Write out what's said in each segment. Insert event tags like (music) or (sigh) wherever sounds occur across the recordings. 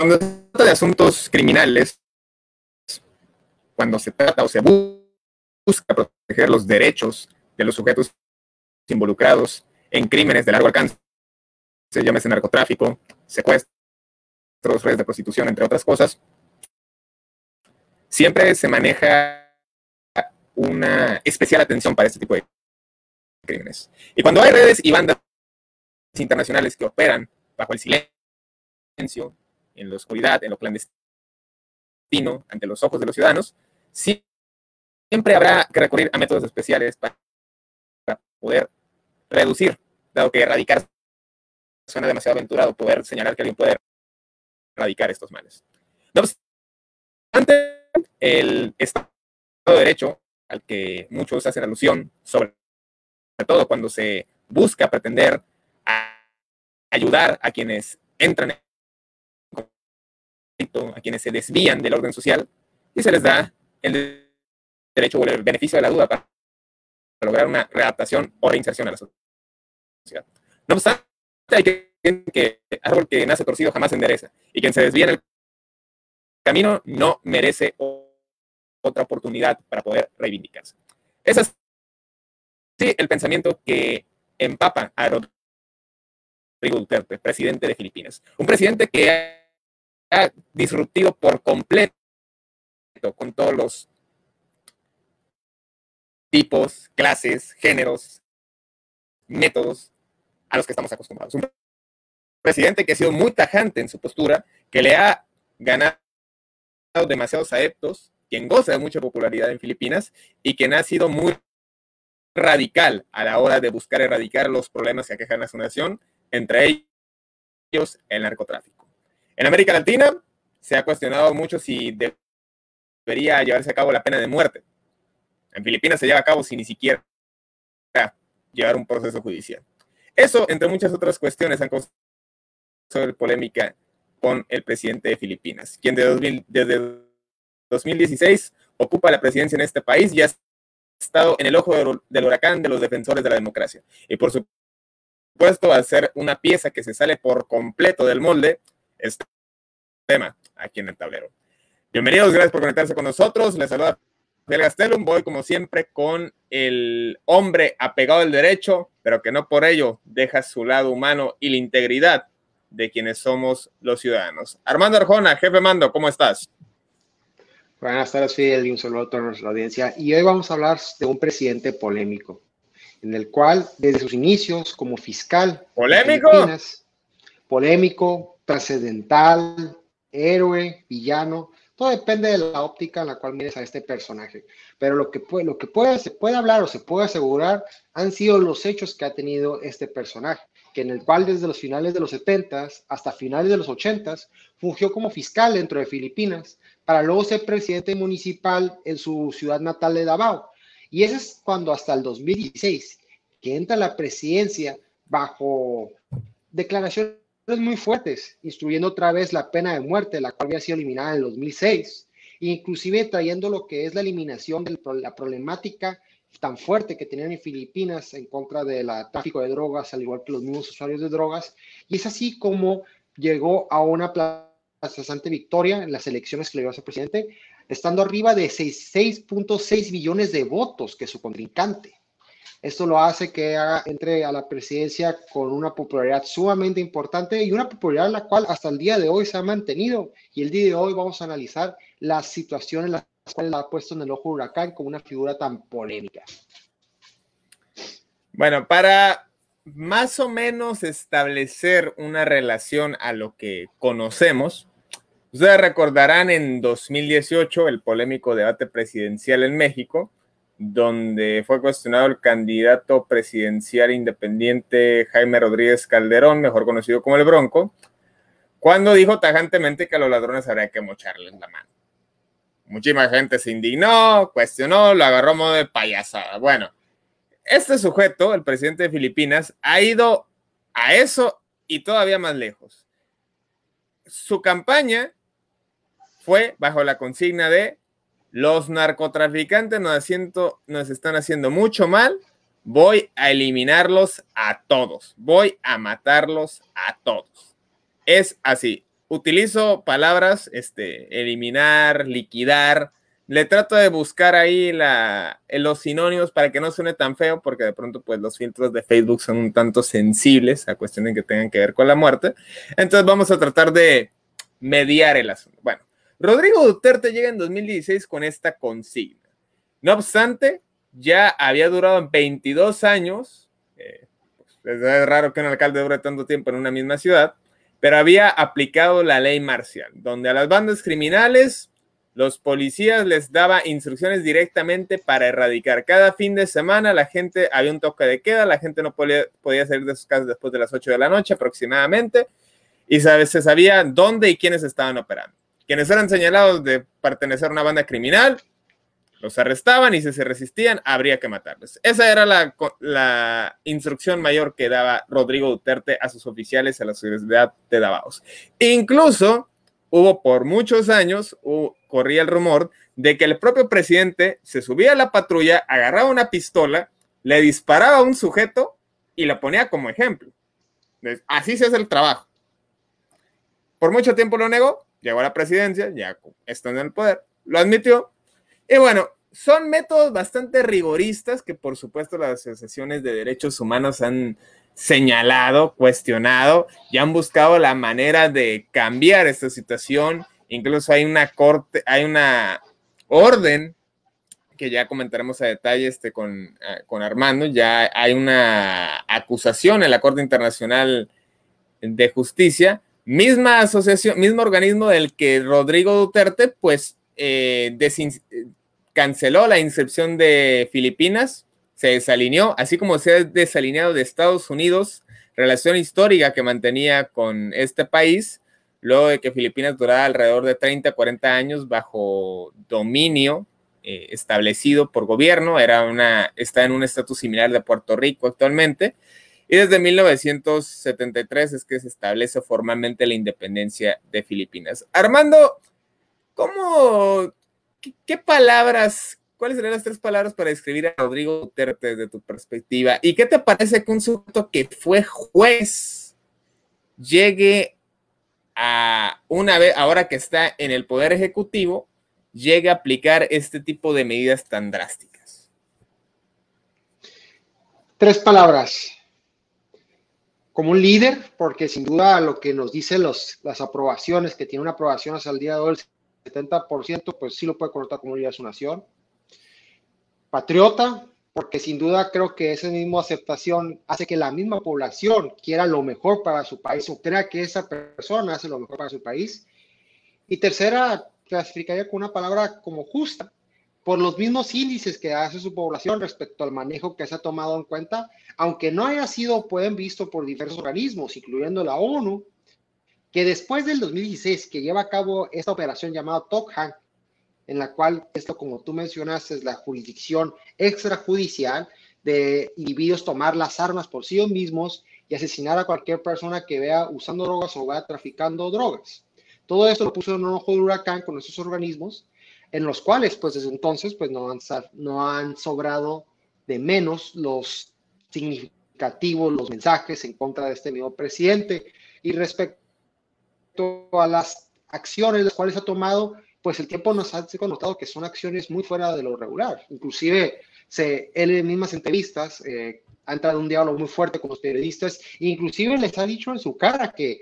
Cuando se trata de asuntos criminales, cuando se trata o se busca proteger los derechos de los sujetos involucrados en crímenes de largo alcance, se llama ese narcotráfico, secuestros, redes de prostitución, entre otras cosas, siempre se maneja una especial atención para este tipo de crímenes. Y cuando hay redes y bandas internacionales que operan bajo el silencio, en la oscuridad, en lo clandestino, ante los ojos de los ciudadanos, siempre habrá que recurrir a métodos especiales para, poder reducir, dado que erradicar suena demasiado aventurado, poder señalar que alguien puede erradicar estos males. No obstante, el Estado de Derecho, al que muchos hacen alusión, sobre todo cuando se busca pretender ayudar a quienes entran en a quienes se desvían del orden social y se les da el derecho o el beneficio de la duda para lograr una readaptación o reinserción a la sociedad. No obstante, hay que que árbol que nace torcido jamás endereza y quien se desvía en el camino no merece otra oportunidad para poder reivindicarse. Es sí, el pensamiento que empapa a Rodrigo Duterte, presidente de Filipinas. Un presidente que disruptivo por completo con todos los tipos, clases, géneros, métodos a los que estamos acostumbrados. Un presidente que ha sido muy tajante en su postura, que le ha ganado demasiados adeptos, quien goza de mucha popularidad en Filipinas y quien ha sido muy radical a la hora de buscar erradicar los problemas que aquejan a su nación, entre ellos el narcotráfico. En América Latina se ha cuestionado mucho si debería llevarse a cabo la pena de muerte. En Filipinas se lleva a cabo sin ni siquiera llevar un proceso judicial. Eso, entre muchas otras cuestiones, han causado polémica con el presidente de Filipinas, quien desde 2016 ocupa la presidencia en este país y ha estado en el ojo del huracán de los defensores de la democracia. Y por supuesto, al ser una pieza que se sale por completo del molde, este tema aquí en el tablero. Bienvenidos, gracias por conectarse con nosotros. Les saluda Miguel Gastelum. Voy, como siempre, con el hombre apegado al derecho, pero que no por ello deja su lado humano y la integridad de quienes somos los ciudadanos. Armando Arjona, jefe mando, ¿cómo estás? Buenas tardes, Fidel, y un saludo a toda nuestra audiencia. Y hoy vamos a hablar de un presidente polémico, en el cual, desde sus inicios como fiscal, polémico, polémico, trascendental, héroe, villano, todo depende de la óptica en la cual mires a este personaje. Pero lo que, puede, lo que puede, se puede hablar o se puede asegurar han sido los hechos que ha tenido este personaje, que en el cual desde los finales de los 70 hasta finales de los 80 fungió como fiscal dentro de Filipinas, para luego ser presidente municipal en su ciudad natal de Davao. Y ese es cuando hasta el 2016, que entra la presidencia bajo declaración muy fuertes, instruyendo otra vez la pena de muerte, la cual había sido eliminada en el 2006, inclusive trayendo lo que es la eliminación de la problemática tan fuerte que tenían en Filipinas en contra del tráfico de drogas, al igual que los mismos usuarios de drogas, y es así como llegó a una bastante victoria en las elecciones que le dio a ser presidente, estando arriba de 6.6 billones de votos que su contrincante. Esto lo hace que entre a la presidencia con una popularidad sumamente importante y una popularidad la cual hasta el día de hoy se ha mantenido. Y el día de hoy vamos a analizar las situaciones en las cuales la ha puesto en el ojo huracán como una figura tan polémica. Bueno, para más o menos establecer una relación a lo que conocemos, ustedes recordarán en 2018 el polémico debate presidencial en México, donde fue cuestionado el candidato presidencial independiente Jaime Rodríguez Calderón, mejor conocido como el Bronco, cuando dijo tajantemente que a los ladrones habría que mocharles la mano. Muchísima gente se indignó, cuestionó, lo agarró modo de payasada. Bueno, este sujeto, el presidente de Filipinas, ha ido a eso y todavía más lejos. Su campaña fue bajo la consigna de los narcotraficantes nos, están haciendo mucho mal, voy a eliminarlos a todos, voy a matarlos a todos. Es así. Utilizo palabras, este, eliminar, liquidar. Le trato de buscar ahí los sinónimos para que no suene tan feo, porque de pronto, pues los filtros de Facebook son un tanto sensibles a cuestiones que tengan que ver con la muerte. Entonces, vamos a tratar de mediar el asunto. Bueno, Rodrigo Duterte llega en 2016 con esta consigna. No obstante, ya había durado 22 años. Eh, pues, es raro que un alcalde dure tanto tiempo en una misma ciudad, pero había aplicado la ley marcial, donde a las bandas criminales los policías les daba instrucciones directamente para erradicar. Cada fin de semana la gente, había un toque de queda, la gente no podía, salir de sus casas después de las 8 de la noche aproximadamente, y se sabía dónde y quiénes estaban operando. Quienes eran señalados de pertenecer a una banda criminal, los arrestaban y si se resistían, habría que matarlos. Esa era la, instrucción mayor que daba Rodrigo Duterte a sus oficiales a la Universidad de Davaos. Incluso hubo por muchos años, corría el rumor de que el propio presidente se subía a la patrulla, agarraba una pistola, le disparaba a un sujeto y la ponía como ejemplo. Así se hace el trabajo. Por mucho tiempo lo negó, llegó a la presidencia, ya está en el poder, lo admitió. Y bueno, son métodos bastante rigoristas que por supuesto las asociaciones de derechos humanos han señalado, cuestionado y han buscado la manera de cambiar esta situación. Incluso hay una corte, hay una orden que ya comentaremos a detalle este, con, eh, con Armando, ya hay una acusación en la Corte Internacional de Justicia Misma asociación, mismo organismo del que Rodrigo Duterte, pues, eh, canceló la inscripción de Filipinas, se desalineó, así como se ha desalineado de Estados Unidos, relación histórica que mantenía con este país, luego de que Filipinas durara alrededor de 30, 40 años bajo dominio eh, establecido por gobierno, era una, está en un estatus similar de Puerto Rico actualmente, y desde 1973 es que se establece formalmente la independencia de Filipinas. Armando, ¿cómo, qué, palabras, cuáles serían las tres palabras para describir a Rodrigo Duterte desde tu perspectiva? ¿Y qué te parece que un sujeto que fue juez llegue a una vez, ahora que está en el poder ejecutivo, llegue a aplicar este tipo de medidas tan drásticas? Tres palabras como un líder, porque sin duda lo que nos dicen los, las aprobaciones, que tiene una aprobación hasta el día de hoy, el 70%, pues sí lo puede contar como líder de su nación. Patriota, porque sin duda creo que esa misma aceptación hace que la misma población quiera lo mejor para su país o crea que esa persona hace lo mejor para su país. Y tercera, clasificaría con una palabra como justa, por los mismos índices que hace su población respecto al manejo que se ha tomado en cuenta, aunque no haya sido, pueden visto por diversos organismos, incluyendo la ONU, que después del 2016, que lleva a cabo esta operación llamada Tokhan, en la cual esto, como tú mencionaste, es la jurisdicción extrajudicial de individuos tomar las armas por sí mismos y asesinar a cualquier persona que vea usando drogas o vea traficando drogas. Todo esto lo puso en un ojo de huracán con esos organismos en los cuales pues desde entonces pues no han, sobrado de menos los significativos, los mensajes en contra de este nuevo presidente. Y respecto a las acciones las cuales ha tomado, pues el tiempo nos ha notado que son acciones muy fuera de lo regular. Inclusive, se, él en mismas entrevistas eh, ha entrado en un diálogo muy fuerte con los periodistas, inclusive les ha dicho en su cara que,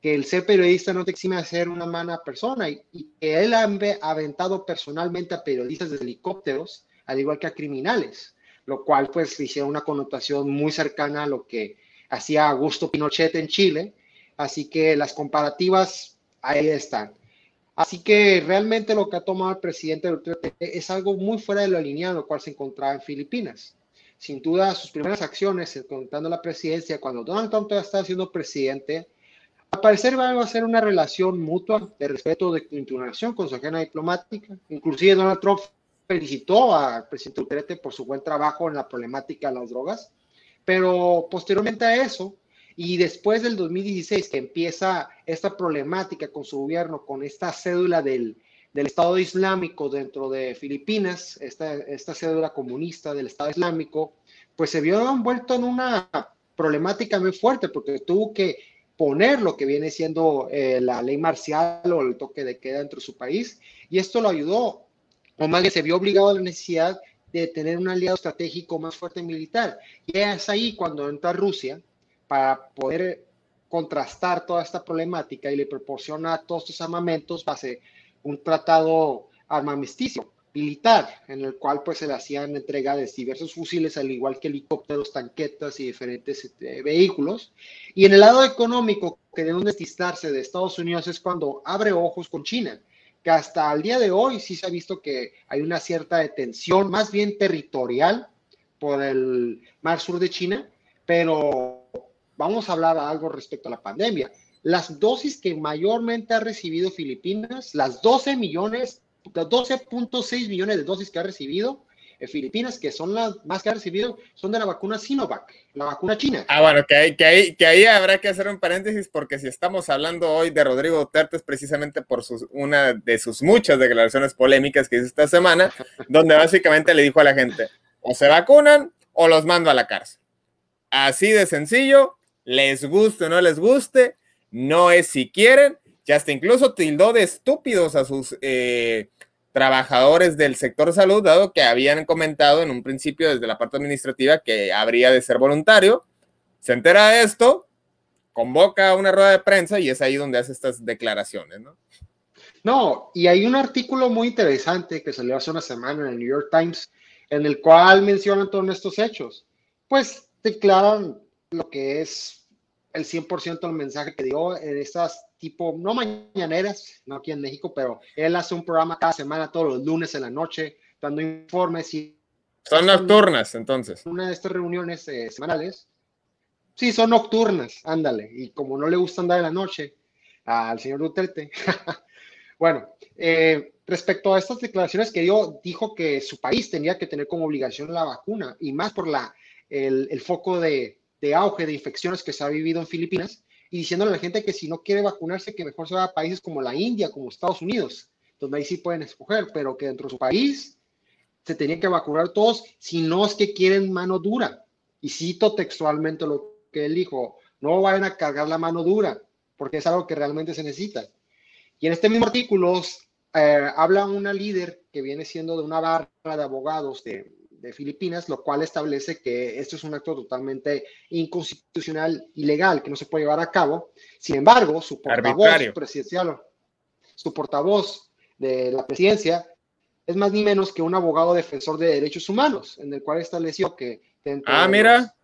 que el ser periodista no te exime de ser una mala persona y, que él ha aventado personalmente a periodistas de helicópteros, al igual que a criminales, lo cual pues hicieron una connotación muy cercana a lo que hacía Augusto Pinochet en Chile. Así que las comparativas ahí están. Así que realmente lo que ha tomado el presidente Duterte es algo muy fuera de lo alineado, lo cual se encontraba en Filipinas. Sin duda, sus primeras acciones, contando la presidencia, cuando Donald Trump estaba siendo presidente, al parecer va a ser una relación mutua de respeto de continuación con su agenda diplomática. Inclusive Donald Trump felicitó al presidente Duterte por su buen trabajo en la problemática de las drogas, pero posteriormente a eso, y después del 2016, que empieza esta problemática con su gobierno, con esta cédula del, del Estado Islámico dentro de Filipinas, esta, esta cédula comunista del Estado Islámico, pues se vio envuelto en una problemática muy fuerte porque tuvo que poner lo que viene siendo eh, la ley marcial o el toque de queda dentro de su país y esto lo ayudó, o más bien se vio obligado a la necesidad de tener un aliado estratégico más fuerte militar. Y es ahí cuando entra Rusia para poder contrastar toda esta problemática y le proporciona todos estos armamentos base un tratado armamisticio militar en el cual pues se le hacían entrega de diversos fusiles al igual que helicópteros, tanquetas y diferentes este, vehículos. Y en el lado económico que deben destistarse de Estados Unidos es cuando abre ojos con China, que hasta el día de hoy sí se ha visto que hay una cierta detención, más bien territorial, por el mar sur de China, pero vamos a hablar algo respecto a la pandemia. Las dosis que mayormente ha recibido Filipinas, las 12 millones, 12.6 millones de dosis que ha recibido en Filipinas, que son las más que ha recibido, son de la vacuna Sinovac, la vacuna china. Ah, bueno, que ahí, que, ahí, que ahí habrá que hacer un paréntesis, porque si estamos hablando hoy de Rodrigo Duterte es precisamente por sus, una de sus muchas declaraciones polémicas que hizo esta semana, (laughs) donde básicamente le dijo a la gente, o se vacunan o los mando a la cárcel. Así de sencillo, les guste o no les guste, no es si quieren, ya hasta incluso tildó de estúpidos a sus eh, trabajadores del sector salud, dado que habían comentado en un principio desde la parte administrativa que habría de ser voluntario. Se entera de esto, convoca una rueda de prensa y es ahí donde hace estas declaraciones, ¿no? No, y hay un artículo muy interesante que salió hace una semana en el New York Times en el cual mencionan todos estos hechos. Pues declaran lo que es el 100% del mensaje que dio en estas tipo, no mañaneras, no aquí en México, pero él hace un programa cada semana, todos los lunes en la noche, dando informes y... Son nocturnas, entonces. Una de estas reuniones eh, semanales. Sí, son nocturnas, ándale. Y como no le gusta andar en la noche al señor Duterte. (laughs) bueno, eh, respecto a estas declaraciones que dio, dijo que su país tenía que tener como obligación la vacuna y más por la, el foco de, de auge de infecciones que se ha vivido en Filipinas y diciéndole a la gente que si no quiere vacunarse, que mejor se vaya a países como la India, como Estados Unidos, donde ahí sí pueden escoger, pero que dentro de su país se tenía que vacunar todos, si no es que quieren mano dura. Y cito textualmente lo que él dijo, no vayan a cargar la mano dura, porque es algo que realmente se necesita. Y en este mismo artículo eh, habla una líder que viene siendo de una barra de abogados de, de Filipinas, lo cual establece que esto es un acto totalmente inconstitucional, ilegal, que no se puede llevar a cabo. Sin embargo, su portavoz presidencial, su portavoz de la presidencia, es más ni menos que un abogado defensor de derechos humanos, en el cual estableció que dentro, ah, mira.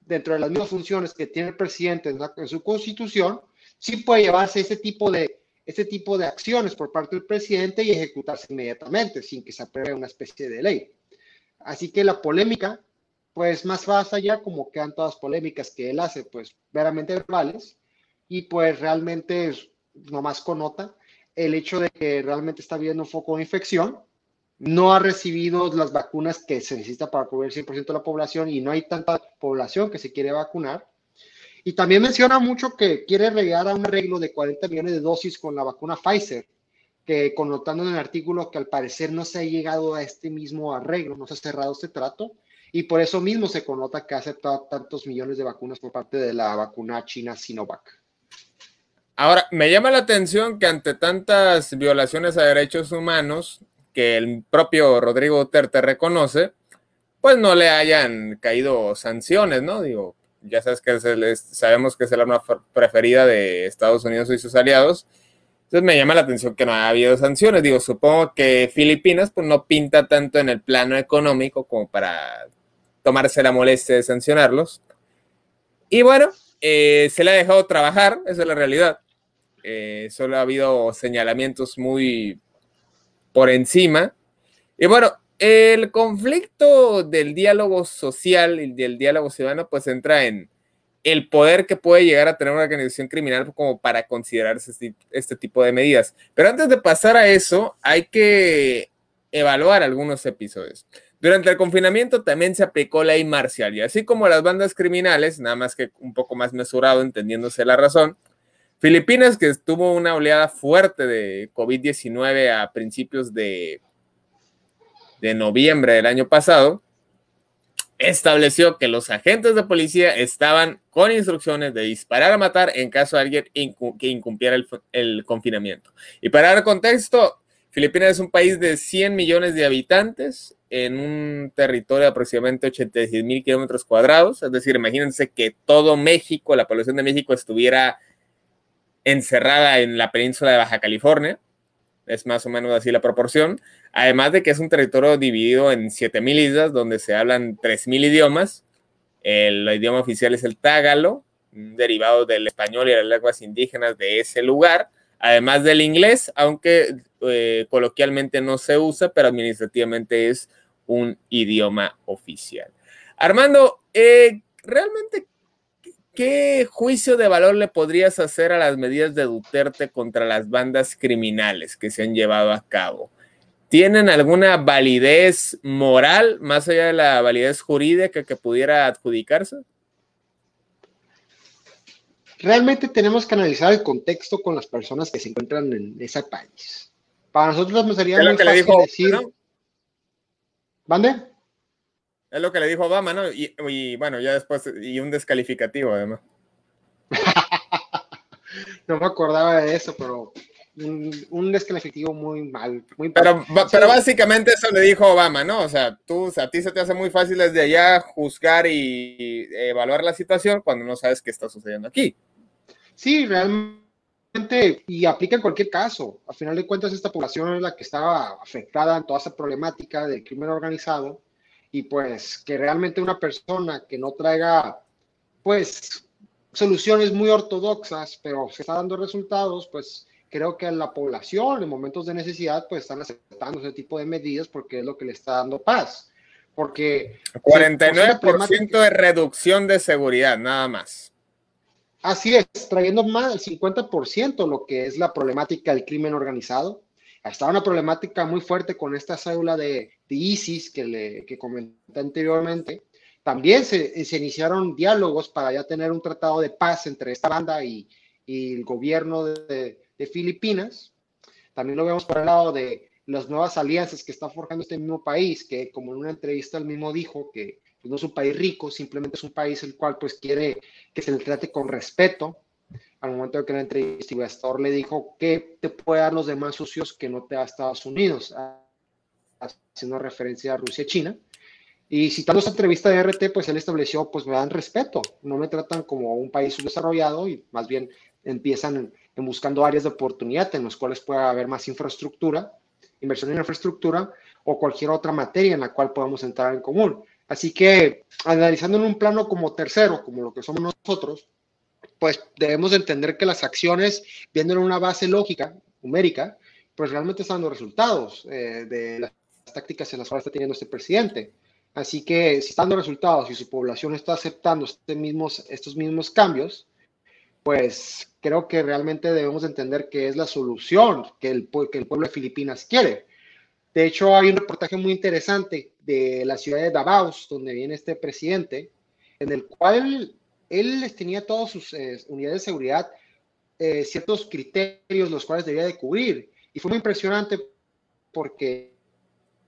dentro de las mismas funciones que tiene el presidente en, su constitución, sí puede llevarse ese tipo de este tipo de acciones por parte del presidente y ejecutarse inmediatamente sin que se apruebe una especie de ley. Así que la polémica, pues más más allá, como quedan todas polémicas que él hace, pues veramente verbales, y pues realmente nomás connota el hecho de que realmente está viendo un foco de infección, no ha recibido las vacunas que se necesita para cubrir el 100% de la población y no hay tanta población que se quiere vacunar. Y también menciona mucho que quiere llegar a un arreglo de 40 millones de dosis con la vacuna Pfizer, que connotando en el artículo que al parecer no se ha llegado a este mismo arreglo, no se ha cerrado este trato, y por eso mismo se connota que ha aceptado tantos millones de vacunas por parte de la vacuna china Sinovac. Ahora, me llama la atención que ante tantas violaciones a derechos humanos que el propio Rodrigo Duterte reconoce, pues no le hayan caído sanciones, ¿no? Digo, ya sabes que sabemos que es el arma preferida de Estados Unidos y sus aliados. Entonces me llama la atención que no haya habido sanciones. Digo, supongo que Filipinas pues no pinta tanto en el plano económico como para tomarse la molestia de sancionarlos. Y bueno, eh, se le ha dejado trabajar, esa es la realidad. Eh, solo ha habido señalamientos muy por encima. Y bueno, el conflicto del diálogo social y del diálogo ciudadano pues entra en el poder que puede llegar a tener una organización criminal como para considerarse este, este tipo de medidas. Pero antes de pasar a eso, hay que evaluar algunos episodios. Durante el confinamiento también se aplicó ley marcial y así como las bandas criminales, nada más que un poco más mesurado, entendiéndose la razón, Filipinas, que tuvo una oleada fuerte de COVID-19 a principios de de noviembre del año pasado, estableció que los agentes de policía estaban con instrucciones de disparar a matar en caso de alguien que incumpliera el, confinamiento. Y para dar contexto, Filipinas es un país de 100 millones de habitantes en un territorio de aproximadamente 86 mil kilómetros cuadrados. Es decir, imagínense que todo México, la población de México estuviera encerrada en la península de Baja California es más o menos así la proporción. Además de que es un territorio dividido en 7.000 islas donde se hablan 3.000 idiomas. El idioma oficial es el tágalo, derivado del español y las lenguas indígenas de ese lugar. Además del inglés, aunque eh, coloquialmente no se usa, pero administrativamente es un idioma oficial. Armando, eh, ¿realmente ¿qué juicio de valor le podrías hacer a las medidas de Duterte contra las bandas criminales que se han llevado a cabo? ¿Tienen alguna validez moral más allá de la validez jurídica que pudiera adjudicarse? Realmente tenemos que analizar el contexto con las personas que se encuentran en ese país. Para nosotros nos sería muy fácil decir... ¿Mande? Es lo que le dijo Obama, ¿no? Y, bueno, ya después, y un descalificativo además. (laughs) no me acordaba de eso, pero un, descalificativo muy mal. Muy pero, pero básicamente eso le dijo Obama, ¿no? O sea, tú, a ti se te hace muy fácil desde allá juzgar y evaluar la situación cuando no sabes qué está sucediendo aquí. Sí, realmente, y aplica en cualquier caso. Al final de cuentas, esta población es la que estaba afectada en toda esa problemática del crimen organizado y pues que realmente una persona que no traiga pues soluciones muy ortodoxas, pero se está dando resultados, pues creo que la población en momentos de necesidad pues están aceptando ese tipo de medidas porque es lo que le está dando paz. Porque 49% de reducción de seguridad, nada más. Así es, trayendo más del 50% lo que es la problemática del crimen organizado, estaba una problemática muy fuerte con esta cédula de, ISIS que, le, que comenté anteriormente. También se, se, iniciaron diálogos para ya tener un tratado de paz entre esta banda y, y el gobierno de, de, Filipinas. También lo vemos por el lado de las nuevas alianzas que está forjando este mismo país, que como en una entrevista él mismo dijo que pues, no es un país rico, simplemente es un país el cual pues quiere que se le trate con respeto al momento de que la entrevista le dijo que te puede dar los demás socios que no te da Estados Unidos, haciendo referencia a Rusia y China. Y citando esta entrevista de RT, pues él estableció, pues me dan respeto, no me tratan como un país subdesarrollado y más bien empiezan en, buscando áreas de oportunidad en las cuales pueda haber más infraestructura, inversión en infraestructura o cualquier otra materia en la cual podamos entrar en común. Así que analizando en un plano como tercero, como lo que somos nosotros, pues debemos entender que las acciones, viendo en una base lógica, numérica, pues realmente están dando resultados eh, de las tácticas en las cuales está teniendo este presidente. Así que si están dando resultados y su población está aceptando este mismos, estos mismos cambios, pues creo que realmente debemos entender que es la solución que el, que el pueblo de Filipinas quiere. De hecho, hay un reportaje muy interesante de la ciudad de Davao, donde viene este presidente, en el cual él les tenía todas sus eh, unidades de seguridad eh, ciertos criterios los cuales debía de cubrir. Y fue muy impresionante porque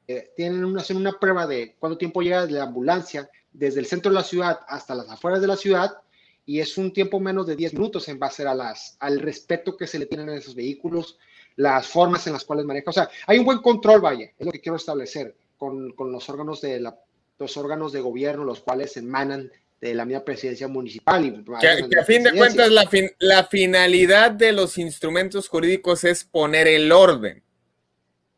eh, tienen una, hacen una prueba de cuánto tiempo llega la ambulancia desde el centro de la ciudad hasta las afueras de la ciudad y es un tiempo menos de 10 minutos en base a las, al respeto que se le tienen a esos vehículos, las formas en las cuales maneja. O sea, hay un buen control, vaya, es lo que quiero establecer con, con los, órganos de la, los órganos de gobierno, los cuales emanan de la misma presidencia municipal. Y, que, a fin de cuentas la, la finalidad de los instrumentos jurídicos es poner el orden.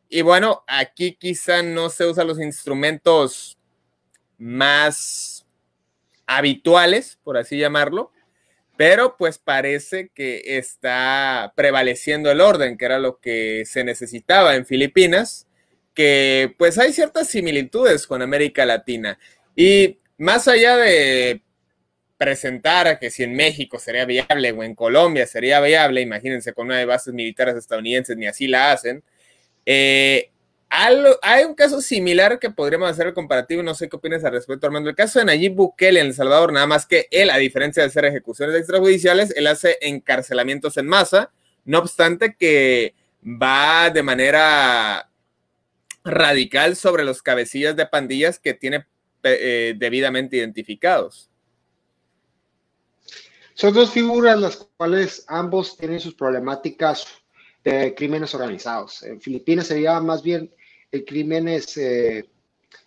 Y bueno, aquí quizá no se usan los instrumentos más habituales, por así llamarlo, pero pues parece que está prevaleciendo el orden, que era lo que se necesitaba en Filipinas, que pues hay ciertas similitudes con América Latina. Y más allá de presentar que si en México sería viable o en Colombia sería viable, imagínense con una de bases militares estadounidenses, ni así la hacen. Eh, hay un caso similar que podríamos hacer el comparativo, no sé qué opinas al respecto, Armando. El caso de Nayib Bukele en El Salvador, nada más que él, a diferencia de hacer ejecuciones extrajudiciales, él hace encarcelamientos en masa, no obstante que va de manera radical sobre los cabecillas de pandillas que tiene eh, debidamente identificados. Son dos figuras las cuales ambos tienen sus problemáticas de crímenes organizados. En Filipinas sería más bien el crimen es eh,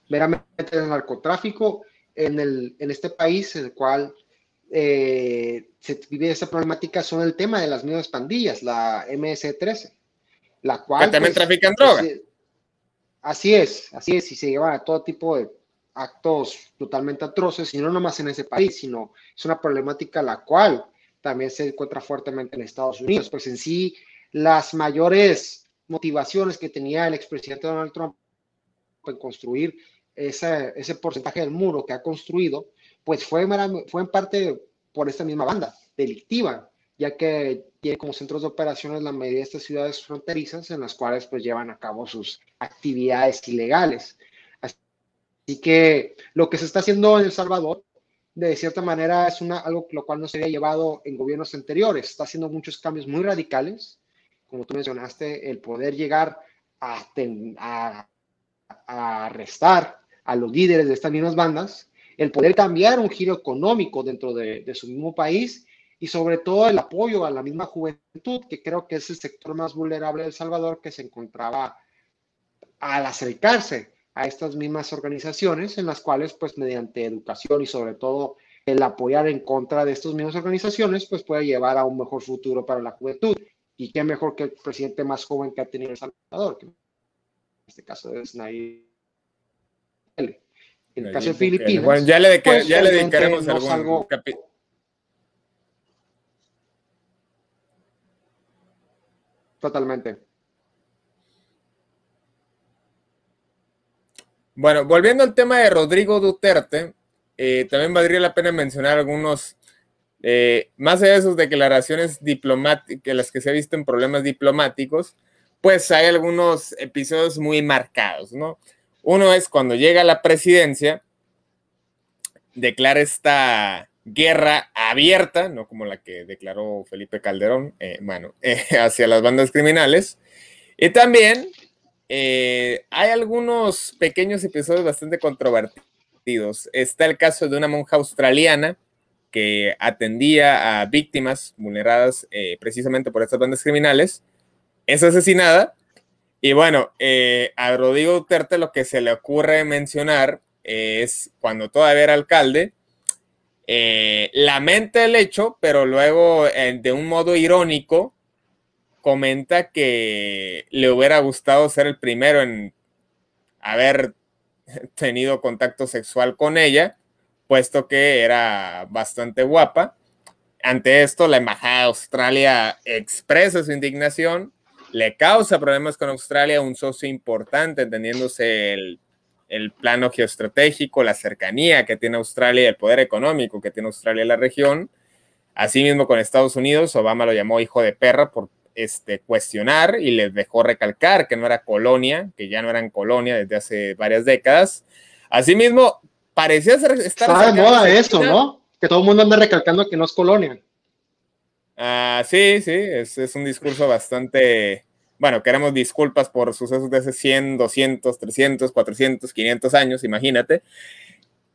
meramente de narcotráfico. En, el, en este país, en el cual eh, se vive esa problemática, son el tema de las mismas pandillas, la MS-13, la cual... Que también pues, trafican droga. Pues, así es, así es, y se lleva a todo tipo de actos totalmente atroces, y no nomás en ese país, sino es una problemática la cual también se encuentra fuertemente en Estados Unidos, pues en sí las mayores motivaciones que tenía el expresidente Donald Trump en construir ese, ese porcentaje del muro que ha construido, pues fue, fue en parte por esta misma banda delictiva, ya que tiene como centros de operaciones la mayoría de estas ciudades fronterizas en las cuales pues llevan a cabo sus actividades ilegales. Así que lo que se está haciendo en El Salvador, de cierta manera, es una, algo lo cual no se había llevado en gobiernos anteriores. Está haciendo muchos cambios muy radicales, como tú mencionaste, el poder llegar a, a, arrestar a los líderes de estas mismas bandas, el poder cambiar un giro económico dentro de, de su mismo país y sobre todo el apoyo a la misma juventud, que creo que es el sector más vulnerable de El Salvador que se encontraba al acercarse a estas mismas organizaciones en las cuales, pues mediante educación y sobre todo el apoyar en contra de estas mismas organizaciones, pues puede llevar a un mejor futuro para la juventud. Y qué mejor que el presidente más joven que ha tenido El Salvador, que en este caso es Nayib. En el caso de Filipinas. Bueno, ya le, pues, ya le dedicaremos algún capítulo. Totalmente. Bueno, volviendo al tema de Rodrigo Duterte, eh, también valdría la pena mencionar algunos, eh, más de sus declaraciones diplomáticas, las que se ha visto en problemas diplomáticos, pues hay algunos episodios muy marcados, ¿no? Uno es cuando llega a la presidencia, declara esta guerra abierta, no como la que declaró Felipe Calderón, eh, bueno, (laughs) hacia las bandas criminales. Y también eh, hay algunos pequeños episodios bastante controvertidos. Está el caso de una monja australiana que atendía a víctimas vulneradas eh, precisamente por estas bandas criminales. Es asesinada. Y bueno, eh, a Rodrigo Duterte lo que se le ocurre mencionar es cuando todavía era alcalde, lamenta el hecho, pero luego de un modo irónico comenta que le hubiera gustado ser el primero en haber tenido contacto sexual con ella, puesto que era bastante guapa. Ante esto, la Embajada de Australia expresa su indignación, le causa problemas con Australia, un socio importante, entendiéndose el, el plano geoestratégico, la cercanía que tiene Australia, el poder económico que tiene Australia en la región. Asimismo, con Estados Unidos, Obama lo llamó hijo de perra por este, cuestionar y les dejó recalcar que no era colonia, que ya no eran colonia desde hace varias décadas. Asimismo, parecía ser, estar... Está de moda eso, ¿no? Que todo el mundo anda recalcando que no es colonia. Ah, sí, sí, es, es un discurso bastante... Bueno, queremos disculpas por sucesos de hace 100, 200, 300, 400, 500 años, imagínate.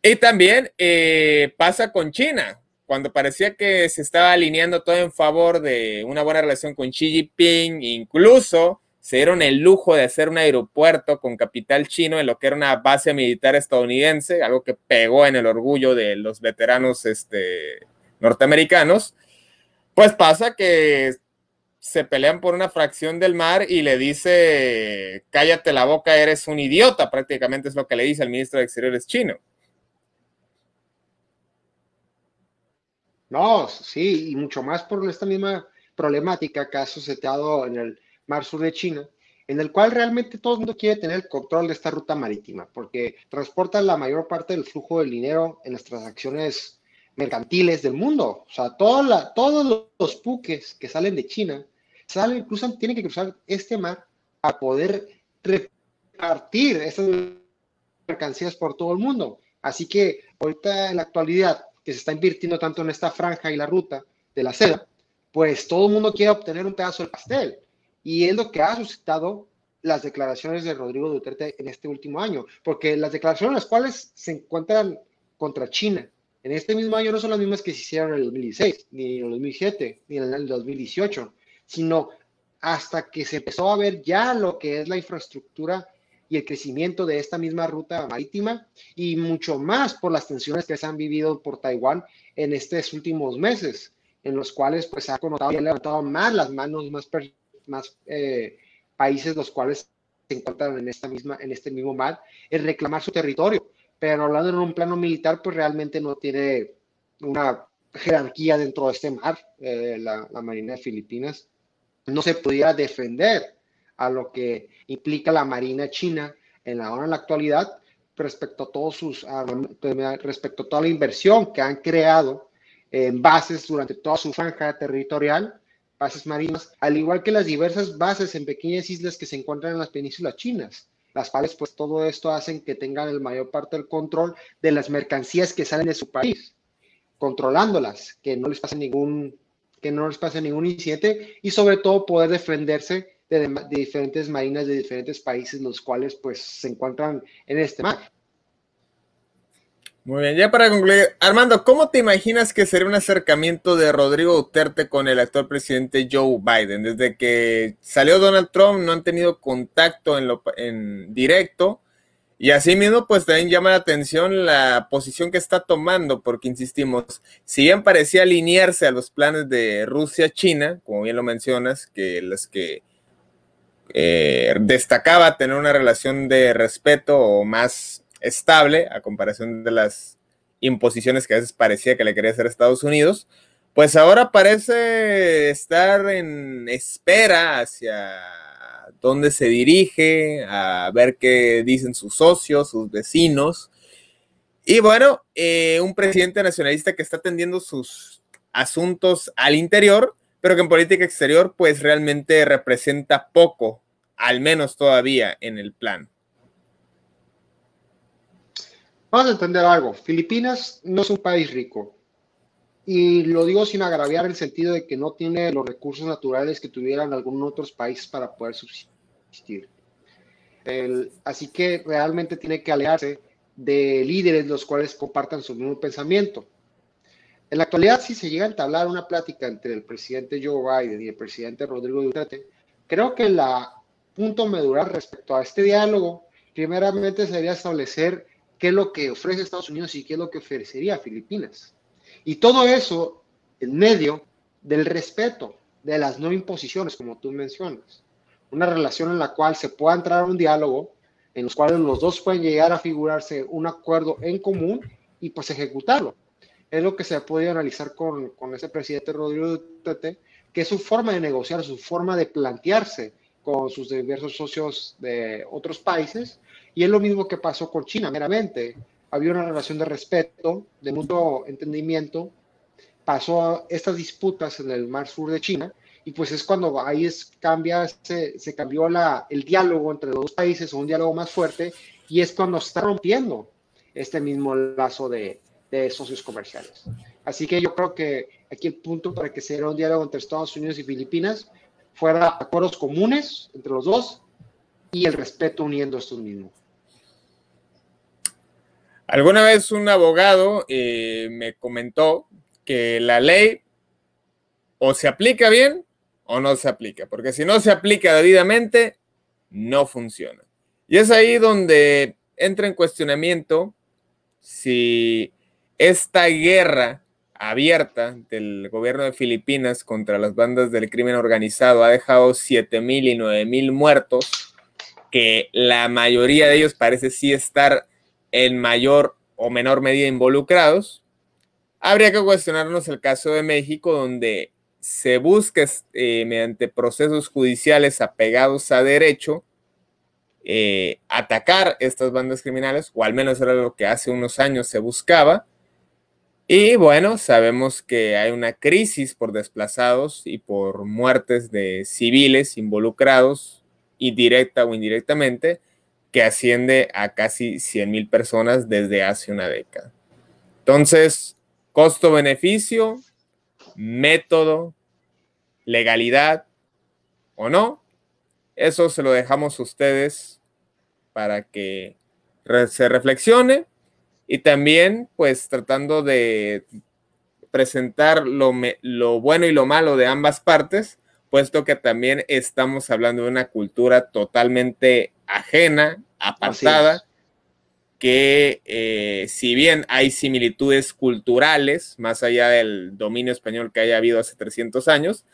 Y también eh, pasa con China, cuando parecía que se estaba alineando todo en favor de una buena relación con Xi Jinping, incluso se dieron el lujo de hacer un aeropuerto con capital chino en lo que era una base militar estadounidense, algo que pegó en el orgullo de los veteranos este, norteamericanos, pues pasa que se pelean por una fracción del mar y le dice, cállate la boca, eres un idiota, prácticamente es lo que le dice al ministro de Exteriores chino. No, sí, y mucho más por esta misma problemática que ha suscitado en el mar sur de China, en el cual realmente todo el mundo quiere tener el control de esta ruta marítima, porque transporta la mayor parte del flujo del dinero en las transacciones mercantiles del mundo. O sea, todos los buques que salen de China salen, cruzan, tienen que cruzar este mar para poder repartir estas mercancías por todo el mundo. Así que ahorita en la actualidad que se está invirtiendo tanto en esta franja y la ruta de la seda, pues todo el mundo quiere obtener un pedazo del pastel. Y es lo que ha suscitado las declaraciones de Rodrigo Duterte en este último año, porque las declaraciones las cuales se encuentran contra China en este mismo año no son las mismas que se hicieron en el 2016, ni en el 2007, ni en el 2018, sino hasta que se empezó a ver ya lo que es la infraestructura y el crecimiento de esta misma ruta marítima y mucho más por las tensiones que se han vivido por Taiwán en estos últimos meses, en los cuales pues ha conotado y ha levantado más las manos, más más eh, países los cuales se encuentran en, esta misma, en este mismo mar, es reclamar su territorio. Pero hablando en un plano militar, pues realmente no tiene una jerarquía dentro de este mar, eh, la, Marina de Filipinas. No se pudiera defender a lo que implica la Marina China en la en la actualidad respecto a todos sus respecto a toda la inversión que han creado en bases durante toda su franja territorial bases marinas, al igual que las diversas bases en pequeñas islas que se encuentran en las penínsulas chinas, las cuales pues todo esto hacen que tengan el mayor parte del control de las mercancías que salen de su país, controlándolas, que no les pase ningún que no les pase ningún incidente y sobre todo poder defenderse de, diferentes marinas de diferentes países los cuales pues se encuentran en este mar. Muy bien, ya para concluir, Armando, ¿cómo te imaginas que sería un acercamiento de Rodrigo Duterte con el actual presidente Joe Biden? Desde que salió Donald Trump no han tenido contacto en, lo, en directo y asimismo pues también llama la atención la posición que está tomando porque insistimos, si bien parecía alinearse a los planes de Rusia-China, como bien lo mencionas, que las que eh, destacaba tener una relación de respeto o más estable a comparación de las imposiciones que a veces parecía que le quería hacer Estados Unidos, pues ahora parece estar en espera hacia dónde se dirige, a ver qué dicen sus socios, sus vecinos. Y bueno, eh, un presidente nacionalista que está atendiendo sus asuntos al interior, pero que en política exterior pues realmente representa poco, al menos todavía en el plan. Vamos a entender algo. Filipinas no es un país rico. Y lo digo sin agraviar el sentido de que no tiene los recursos naturales que tuvieran algunos otros países para poder subsistir. así que realmente tiene que alejarse de líderes los cuales compartan su mismo pensamiento. En la actualidad, si se llega a entablar una plática entre el presidente Joe Biden y el presidente Rodrigo Duterte, creo que el punto medular respecto a este diálogo, primeramente sería establecer qué es lo que ofrece Estados Unidos y qué es lo que ofrecería Filipinas. Y todo eso en medio del respeto, de las no imposiciones, como tú mencionas. Una relación en la cual se pueda entrar a un diálogo, en los cuales los dos pueden llegar a figurarse un acuerdo en común y pues ejecutarlo. Es lo que se ha podido analizar con, con ese presidente Rodrigo Duterte, que es su forma de negociar, su forma de plantearse con sus diversos socios de otros países y es lo mismo que pasó con China, meramente. Había una relación de respeto, de mutuo entendimiento. Pasó estas disputas en el mar sur de China y pues es cuando ahí es, cambia, se, se cambió la, el diálogo entre los dos países, un diálogo más fuerte, y es cuando está rompiendo este mismo lazo de, de socios comerciales. Así que yo creo que aquí el punto para que se diera un diálogo entre Estados Unidos y Filipinas fuera acuerdos comunes entre los dos y el respeto uniendo estos mismos. Alguna vez un abogado eh, me comentó que la ley o se aplica bien o no se aplica, porque si no se aplica debidamente, no funciona. Y es ahí donde entra en cuestionamiento si esta guerra abierta del gobierno de Filipinas contra las bandas del crimen organizado ha dejado 7 mil y 9 mil muertos, que la mayoría de ellos parece sí estar en mayor o menor medida involucrados. Habría que cuestionarnos el caso de México, donde se busca eh, mediante procesos judiciales apegados a derecho eh, atacar estas bandas criminales, o al menos era lo que hace unos años se buscaba. Y bueno, sabemos que hay una crisis por desplazados y por muertes de civiles involucrados, y directa o indirectamente, que asciende a casi 100 mil personas desde hace una década. Entonces, costo-beneficio, método, legalidad o no, eso se lo dejamos a ustedes para que se reflexione y también pues tratando de presentar lo, lo, bueno y lo malo de ambas partes, puesto que también estamos hablando de una cultura totalmente ajena, apartada, que eh, si bien hay similitudes culturales, más allá del dominio español que haya habido hace 300 años,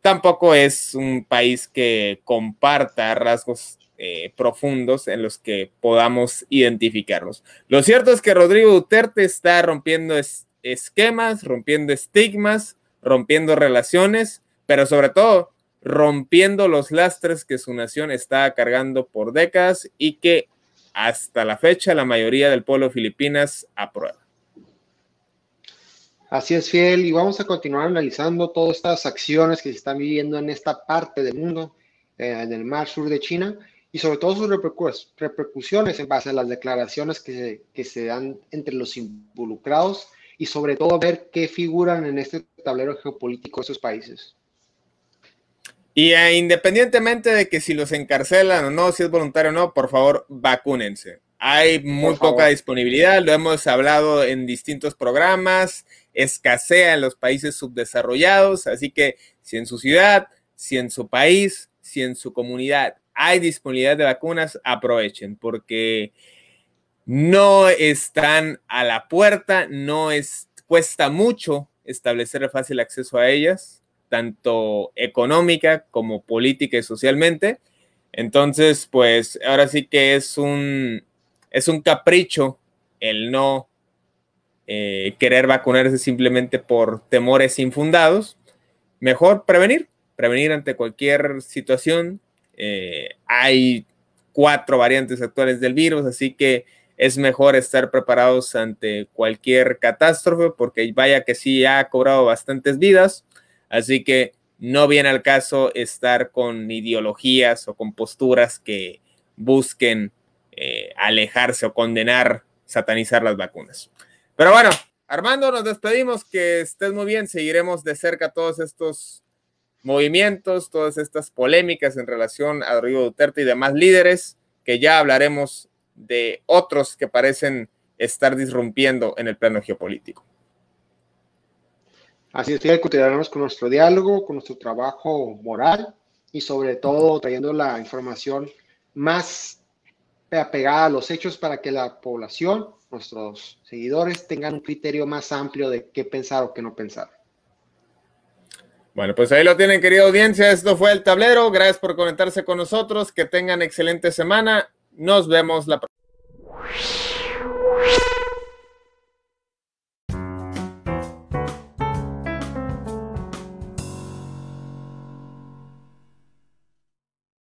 tampoco es un país que comparta rasgos eh, profundos en los que podamos identificarlos. Lo cierto es que Rodrigo Duterte está rompiendo esquemas, rompiendo estigmas, rompiendo relaciones, pero sobre todo rompiendo los lastres que su nación está cargando por décadas y que hasta la fecha la mayoría del pueblo Filipinas aprueba. Así es, Fiel, y vamos a continuar analizando todas estas acciones que se están viviendo en esta parte del mundo, eh, en el mar sur de China, y sobre todo sus repercusiones en base a las declaraciones que que se dan entre los involucrados y sobre todo ver qué figuran en este tablero geopolítico de esos países. Y eh, independientemente de que si los encarcelan o no, si es voluntario o no, por favor, vacúnense. Hay muy poca disponibilidad, lo hemos hablado en distintos programas, escasea en los países subdesarrollados, así que si en su ciudad, si en su país, si en su comunidad hay disponibilidad de vacunas, aprovechen, porque no están a la puerta, no es, cuesta mucho establecer fácil acceso a ellas tanto económica como política y socialmente. Entonces, pues ahora sí que es un, es un capricho el no eh, querer vacunarse simplemente por temores infundados. Mejor prevenir, prevenir ante cualquier situación. Eh, hay cuatro variantes actuales del virus, así que es mejor estar preparados ante cualquier catástrofe, porque vaya que sí ha cobrado bastantes vidas. Así que no viene al caso estar con ideologías o con posturas que busquen eh, alejarse o condenar, satanizar las vacunas. Pero bueno, Armando, nos despedimos, que estés muy bien, seguiremos de cerca todos estos movimientos, todas estas polémicas en relación a Rodrigo Duterte y demás líderes, que ya hablaremos de otros que parecen estar disrumpiendo en el plano geopolítico. Así es, que continuaremos con nuestro diálogo, con nuestro trabajo moral y sobre todo trayendo la información más apegada a los hechos para que la población, nuestros seguidores, tengan un criterio más amplio de qué pensar o qué no pensar. Bueno, pues ahí lo tienen, querida audiencia. Esto fue el tablero. Gracias por conectarse con nosotros. Que tengan excelente semana. Nos vemos la próxima.